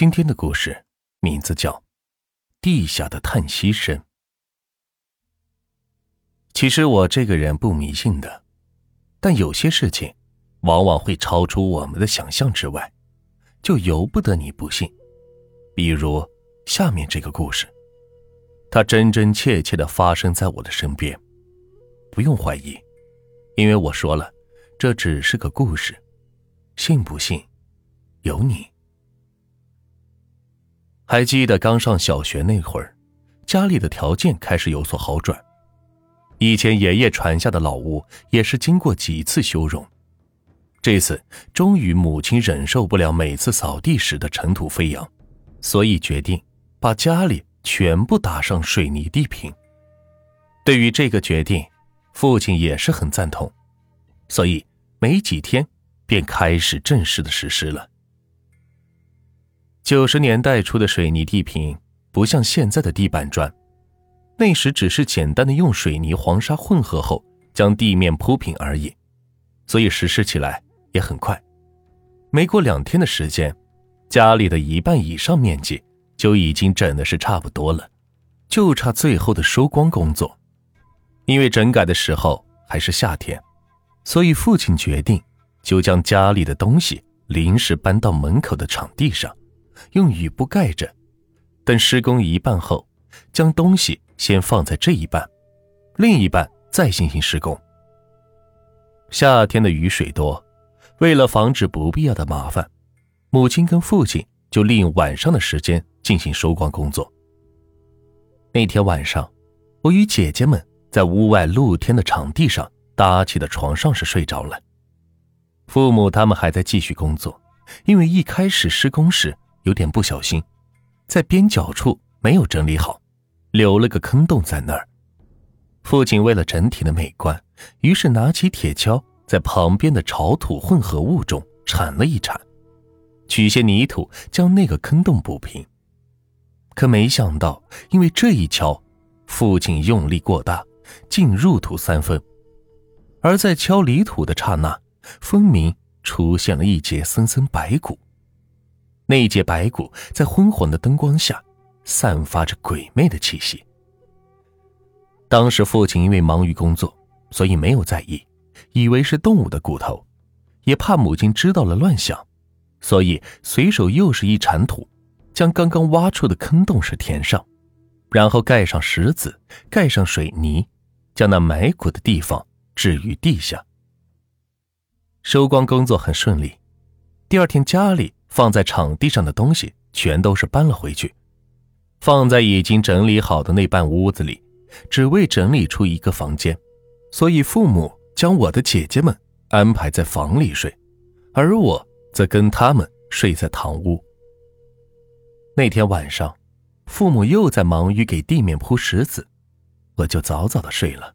今天的故事名字叫《地下的叹息声》。其实我这个人不迷信的，但有些事情往往会超出我们的想象之外，就由不得你不信。比如下面这个故事，它真真切切的发生在我的身边，不用怀疑，因为我说了，这只是个故事，信不信由你。还记得刚上小学那会儿，家里的条件开始有所好转。以前爷爷传下的老屋也是经过几次修容，这次终于母亲忍受不了每次扫地时的尘土飞扬，所以决定把家里全部打上水泥地坪。对于这个决定，父亲也是很赞同，所以没几天便开始正式的实施了。九十年代初的水泥地坪不像现在的地板砖，那时只是简单的用水泥、黄沙混合后将地面铺平而已，所以实施起来也很快。没过两天的时间，家里的一半以上面积就已经整的是差不多了，就差最后的收光工作。因为整改的时候还是夏天，所以父亲决定就将家里的东西临时搬到门口的场地上。用雨布盖着，等施工一半后，将东西先放在这一半，另一半再进行施工。夏天的雨水多，为了防止不必要的麻烦，母亲跟父亲就利用晚上的时间进行收光工作。那天晚上，我与姐姐们在屋外露天的场地上搭起的床上是睡着了，父母他们还在继续工作，因为一开始施工时。有点不小心，在边角处没有整理好，留了个坑洞在那儿。父亲为了整体的美观，于是拿起铁锹在旁边的潮土混合物中铲了一铲，取些泥土将那个坑洞补平。可没想到，因为这一锹，父亲用力过大，竟入土三分。而在敲泥土的刹那，分明出现了一截森森白骨。那一截白骨在昏黄的灯光下，散发着鬼魅的气息。当时父亲因为忙于工作，所以没有在意，以为是动物的骨头，也怕母亲知道了乱想，所以随手又是一铲土，将刚刚挖出的坑洞是填上，然后盖上石子，盖上水泥，将那埋骨的地方置于地下。收光工作很顺利，第二天家里。放在场地上的东西全都是搬了回去，放在已经整理好的那半屋子里，只为整理出一个房间。所以父母将我的姐姐们安排在房里睡，而我则跟他们睡在堂屋。那天晚上，父母又在忙于给地面铺石子，我就早早的睡了。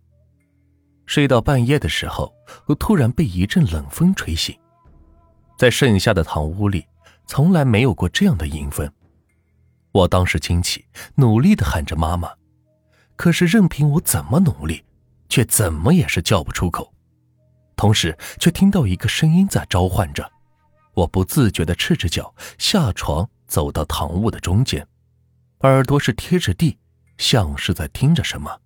睡到半夜的时候，我突然被一阵冷风吹醒，在剩下的堂屋里。从来没有过这样的淫风，我当时惊起，努力的喊着妈妈，可是任凭我怎么努力，却怎么也是叫不出口。同时，却听到一个声音在召唤着，我不自觉的赤着脚下床，走到堂屋的中间，耳朵是贴着地，像是在听着什么。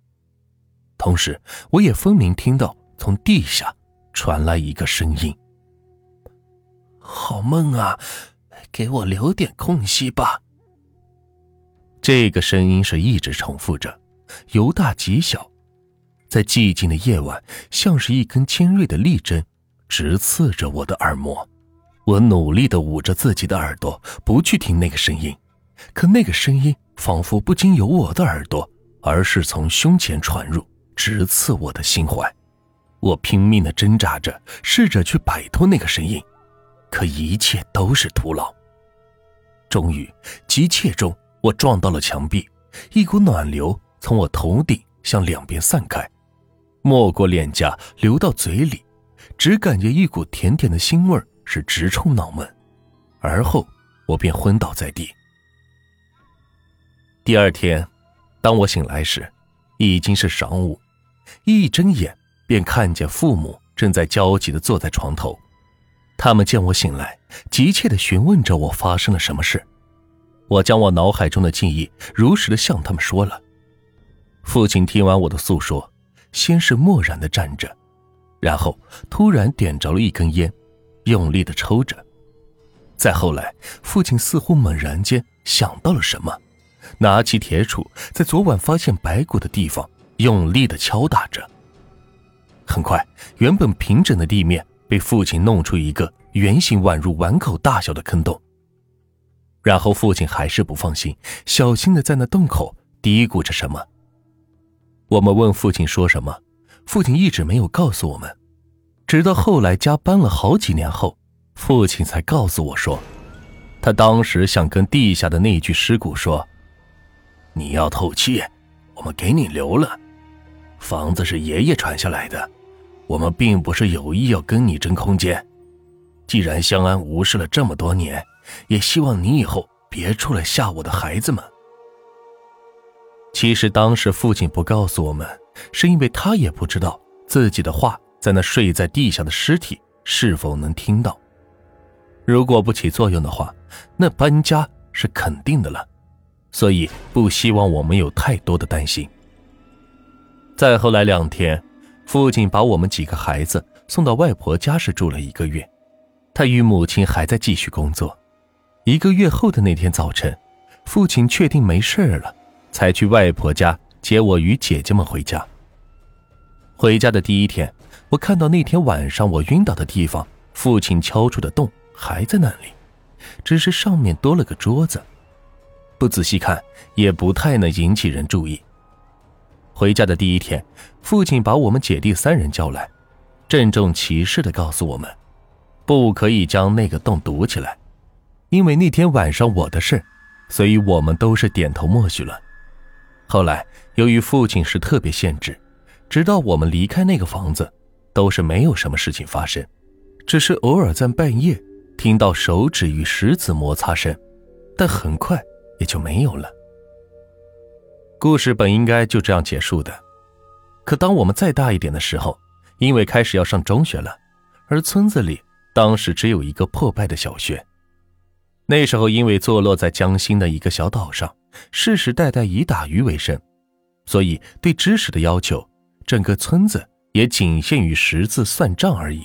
同时，我也分明听到从地下传来一个声音：“好梦啊！”给我留点空隙吧。这个声音是一直重复着，由大及小，在寂静的夜晚，像是一根尖锐的利针，直刺着我的耳膜。我努力的捂着自己的耳朵，不去听那个声音，可那个声音仿佛不经由我的耳朵，而是从胸前传入，直刺我的心怀。我拼命的挣扎着，试着去摆脱那个声音，可一切都是徒劳。终于，急切中，我撞到了墙壁，一股暖流从我头顶向两边散开，没过脸颊流到嘴里，只感觉一股甜甜的腥味是直冲脑门，而后我便昏倒在地。第二天，当我醒来时，已经是晌午，一睁眼便看见父母正在焦急地坐在床头。他们见我醒来，急切地询问着我发生了什么事。我将我脑海中的记忆如实的向他们说了。父亲听完我的诉说，先是默然的站着，然后突然点着了一根烟，用力的抽着。再后来，父亲似乎猛然间想到了什么，拿起铁杵，在昨晚发现白骨的地方用力的敲打着。很快，原本平整的地面被父亲弄出一个圆形宛如碗口大小的坑洞。然后父亲还是不放心，小心的在那洞口嘀咕着什么。我们问父亲说什么，父亲一直没有告诉我们，直到后来家搬了好几年后，父亲才告诉我说，他当时想跟地下的那具尸骨说：“你要透气，我们给你留了。房子是爷爷传下来的，我们并不是有意要跟你争空间。既然相安无事了这么多年。”也希望你以后别出来吓我的孩子们。其实当时父亲不告诉我们，是因为他也不知道自己的话在那睡在地下的尸体是否能听到。如果不起作用的话，那搬家是肯定的了，所以不希望我们有太多的担心。再后来两天，父亲把我们几个孩子送到外婆家时住了一个月，他与母亲还在继续工作。一个月后的那天早晨，父亲确定没事了，才去外婆家接我与姐姐们回家。回家的第一天，我看到那天晚上我晕倒的地方，父亲敲出的洞还在那里，只是上面多了个桌子。不仔细看，也不太能引起人注意。回家的第一天，父亲把我们姐弟三人叫来，郑重其事地告诉我们，不可以将那个洞堵起来。因为那天晚上我的事，所以我们都是点头默许了。后来由于父亲是特别限制，直到我们离开那个房子，都是没有什么事情发生，只是偶尔在半夜听到手指与石子摩擦声，但很快也就没有了。故事本应该就这样结束的，可当我们再大一点的时候，因为开始要上中学了，而村子里当时只有一个破败的小学。那时候，因为坐落在江心的一个小岛上，世世代代以打鱼为生，所以对知识的要求，整个村子也仅限于识字算账而已。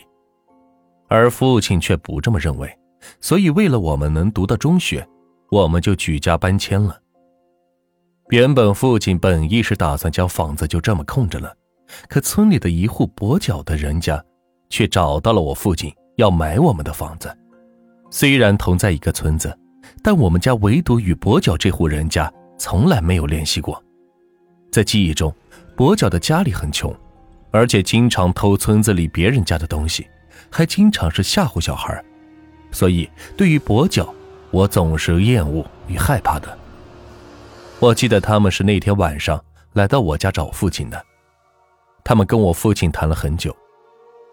而父亲却不这么认为，所以为了我们能读到中学，我们就举家搬迁了。原本父亲本意是打算将房子就这么空着了，可村里的一户跛脚的人家，却找到了我父亲要买我们的房子。虽然同在一个村子，但我们家唯独与跛脚这户人家从来没有联系过。在记忆中，跛脚的家里很穷，而且经常偷村子里别人家的东西，还经常是吓唬小孩。所以，对于跛脚，我总是厌恶与害怕的。我记得他们是那天晚上来到我家找父亲的，他们跟我父亲谈了很久。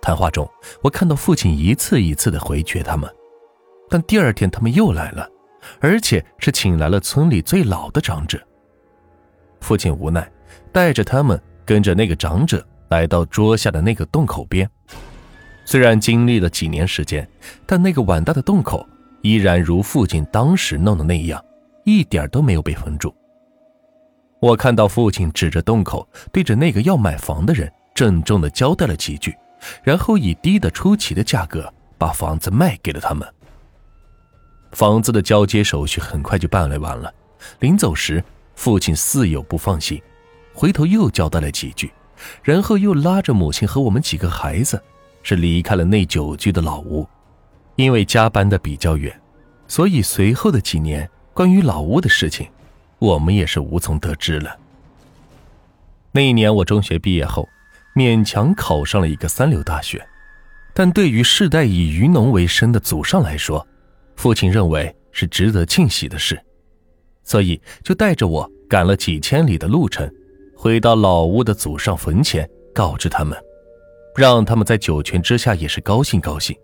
谈话中，我看到父亲一次一次的回绝他们。但第二天他们又来了，而且是请来了村里最老的长者。父亲无奈，带着他们跟着那个长者来到桌下的那个洞口边。虽然经历了几年时间，但那个碗大的洞口依然如父亲当时弄的那样，一点都没有被封住。我看到父亲指着洞口，对着那个要买房的人郑重地交代了几句，然后以低得出奇的价格把房子卖给了他们。房子的交接手续很快就办理完了。临走时，父亲似有不放心，回头又交代了几句，然后又拉着母亲和我们几个孩子，是离开了那久居的老屋。因为家搬的比较远，所以随后的几年关于老屋的事情，我们也是无从得知了。那一年我中学毕业后，勉强考上了一个三流大学，但对于世代以渔农为生的祖上来说，父亲认为是值得庆喜的事，所以就带着我赶了几千里的路程，回到老屋的祖上坟前，告知他们，让他们在九泉之下也是高兴高兴。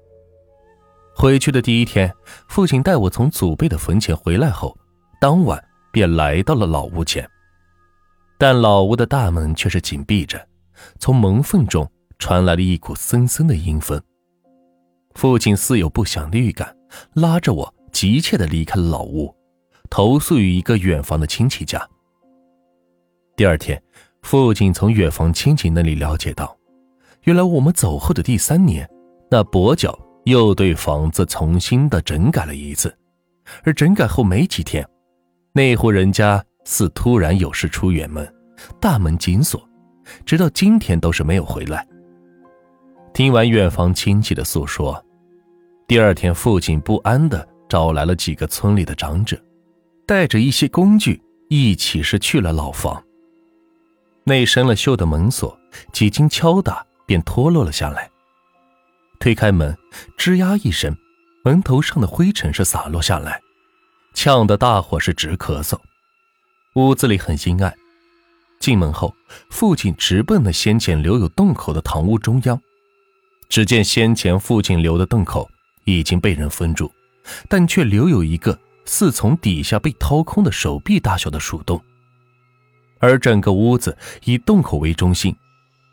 回去的第一天，父亲带我从祖辈的坟前回来后，当晚便来到了老屋前，但老屋的大门却是紧闭着，从门缝中传来了一股森森的阴风。父亲似有不祥的预感，拉着我急切地离开了老屋，投宿于一个远房的亲戚家。第二天，父亲从远房亲戚那里了解到，原来我们走后的第三年，那跛脚又对房子重新的整改了一次，而整改后没几天，那户人家似突然有事出远门，大门紧锁，直到今天都是没有回来。听完远房亲戚的诉说，第二天父亲不安的找来了几个村里的长者，带着一些工具，一起是去了老房。那生了锈的门锁几经敲打便脱落了下来。推开门，吱呀一声，门头上的灰尘是洒落下来，呛得大伙是直咳嗽。屋子里很阴暗。进门后，父亲直奔了先前留有洞口的堂屋中央。只见先前父亲留的洞口已经被人封住，但却留有一个似从底下被掏空的手臂大小的鼠洞。而整个屋子以洞口为中心，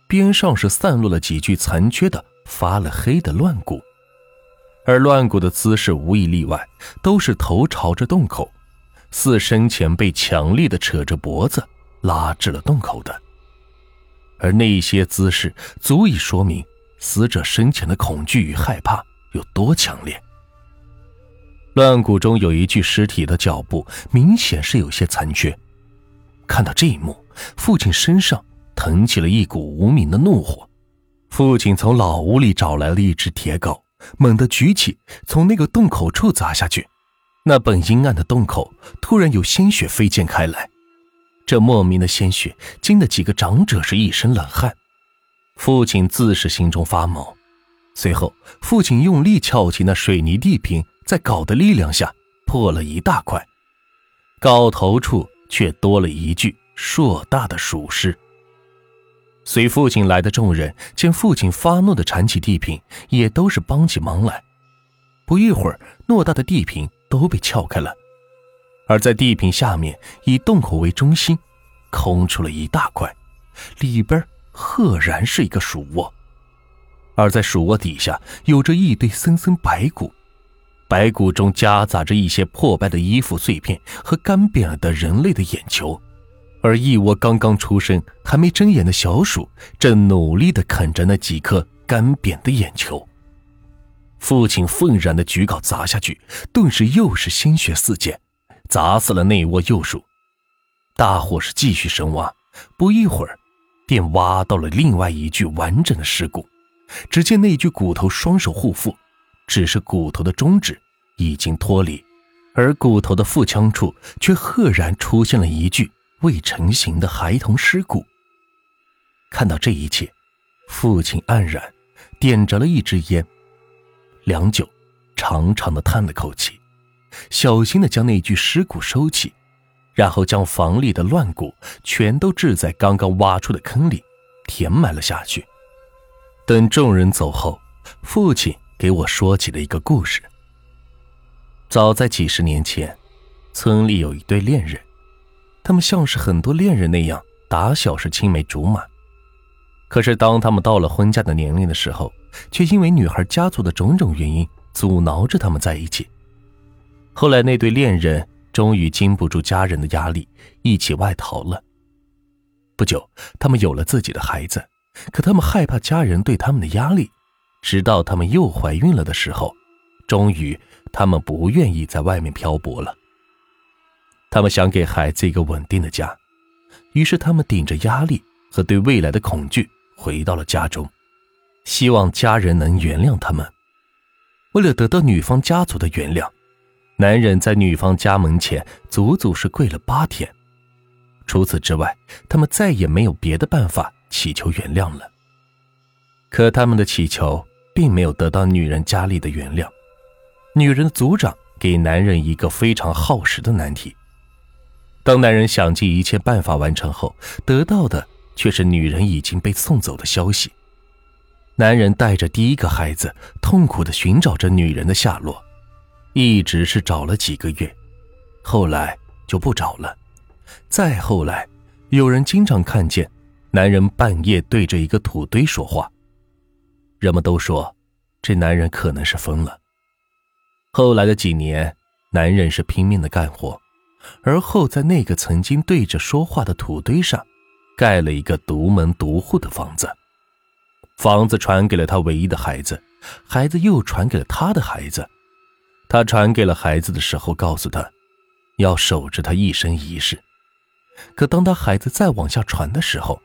边上是散落了几具残缺的发了黑的乱骨，而乱骨的姿势无一例外都是头朝着洞口，似生前被强力的扯着脖子拉至了洞口的。而那些姿势足以说明。死者生前的恐惧与害怕有多强烈？乱骨中有一具尸体的脚步明显是有些残缺。看到这一幕，父亲身上腾起了一股无名的怒火。父亲从老屋里找来了一只铁镐，猛地举起，从那个洞口处砸下去。那本阴暗的洞口突然有鲜血飞溅开来，这莫名的鲜血惊得几个长者是一身冷汗。父亲自是心中发毛，随后父亲用力撬起那水泥地坪，在镐的力量下破了一大块，镐头处却多了一具硕大的鼠尸。随父亲来的众人见父亲发怒的铲起地坪，也都是帮起忙来。不一会儿，偌大的地坪都被撬开了，而在地坪下面，以洞口为中心，空出了一大块，里边。赫然是一个鼠窝，而在鼠窝底下有着一堆森森白骨，白骨中夹杂着一些破败的衣服碎片和干瘪了的人类的眼球，而一窝刚刚出生还没睁眼的小鼠正努力地啃着那几颗干瘪的眼球。父亲愤然地举镐砸下去，顿时又是鲜血四溅，砸死了那窝幼鼠。大伙是继续深挖，不一会儿。便挖到了另外一具完整的尸骨，只见那具骨头双手护腹，只是骨头的中指已经脱离，而骨头的腹腔处却赫然出现了一具未成型的孩童尸骨。看到这一切，父亲黯然，点着了一支烟，良久，长长的叹了口气，小心的将那具尸骨收起。然后将房里的乱骨全都置在刚刚挖出的坑里，填埋了下去。等众人走后，父亲给我说起了一个故事。早在几十年前，村里有一对恋人，他们像是很多恋人那样，打小是青梅竹马。可是当他们到了婚嫁的年龄的时候，却因为女孩家族的种种原因，阻挠着他们在一起。后来那对恋人。终于经不住家人的压力，一起外逃了。不久，他们有了自己的孩子，可他们害怕家人对他们的压力，直到他们又怀孕了的时候，终于他们不愿意在外面漂泊了。他们想给孩子一个稳定的家，于是他们顶着压力和对未来的恐惧回到了家中，希望家人能原谅他们。为了得到女方家族的原谅。男人在女方家门前足足是跪了八天，除此之外，他们再也没有别的办法祈求原谅了。可他们的祈求并没有得到女人家里的原谅，女人的族长给男人一个非常耗时的难题。当男人想尽一切办法完成后，得到的却是女人已经被送走的消息。男人带着第一个孩子，痛苦地寻找着女人的下落。一直是找了几个月，后来就不找了。再后来，有人经常看见男人半夜对着一个土堆说话，人们都说这男人可能是疯了。后来的几年，男人是拼命的干活，而后在那个曾经对着说话的土堆上，盖了一个独门独户的房子。房子传给了他唯一的孩子，孩子又传给了他的孩子。他传给了孩子的时候，告诉他，要守着他一生一世。可当他孩子再往下传的时候，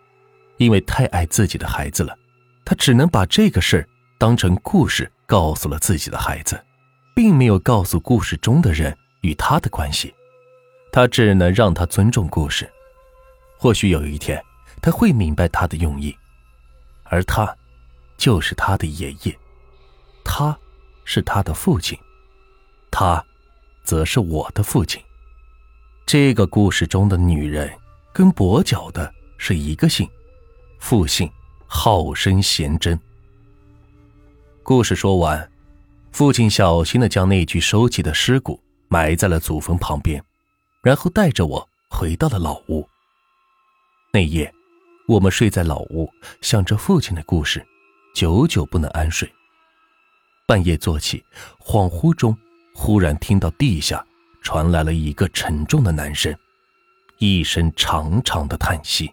因为太爱自己的孩子了，他只能把这个事儿当成故事告诉了自己的孩子，并没有告诉故事中的人与他的关系。他只能让他尊重故事，或许有一天他会明白他的用意，而他，就是他的爷爷，他，是他的父亲，他，则是我的父亲。这个故事中的女人跟跛脚的是一个姓，父姓好生贤贞。故事说完，父亲小心的将那具收集的尸骨埋在了祖坟旁边，然后带着我回到了老屋。那夜，我们睡在老屋，想着父亲的故事，久久不能安睡。半夜坐起，恍惚中忽然听到地下。传来了一个沉重的男声，一声长长的叹息。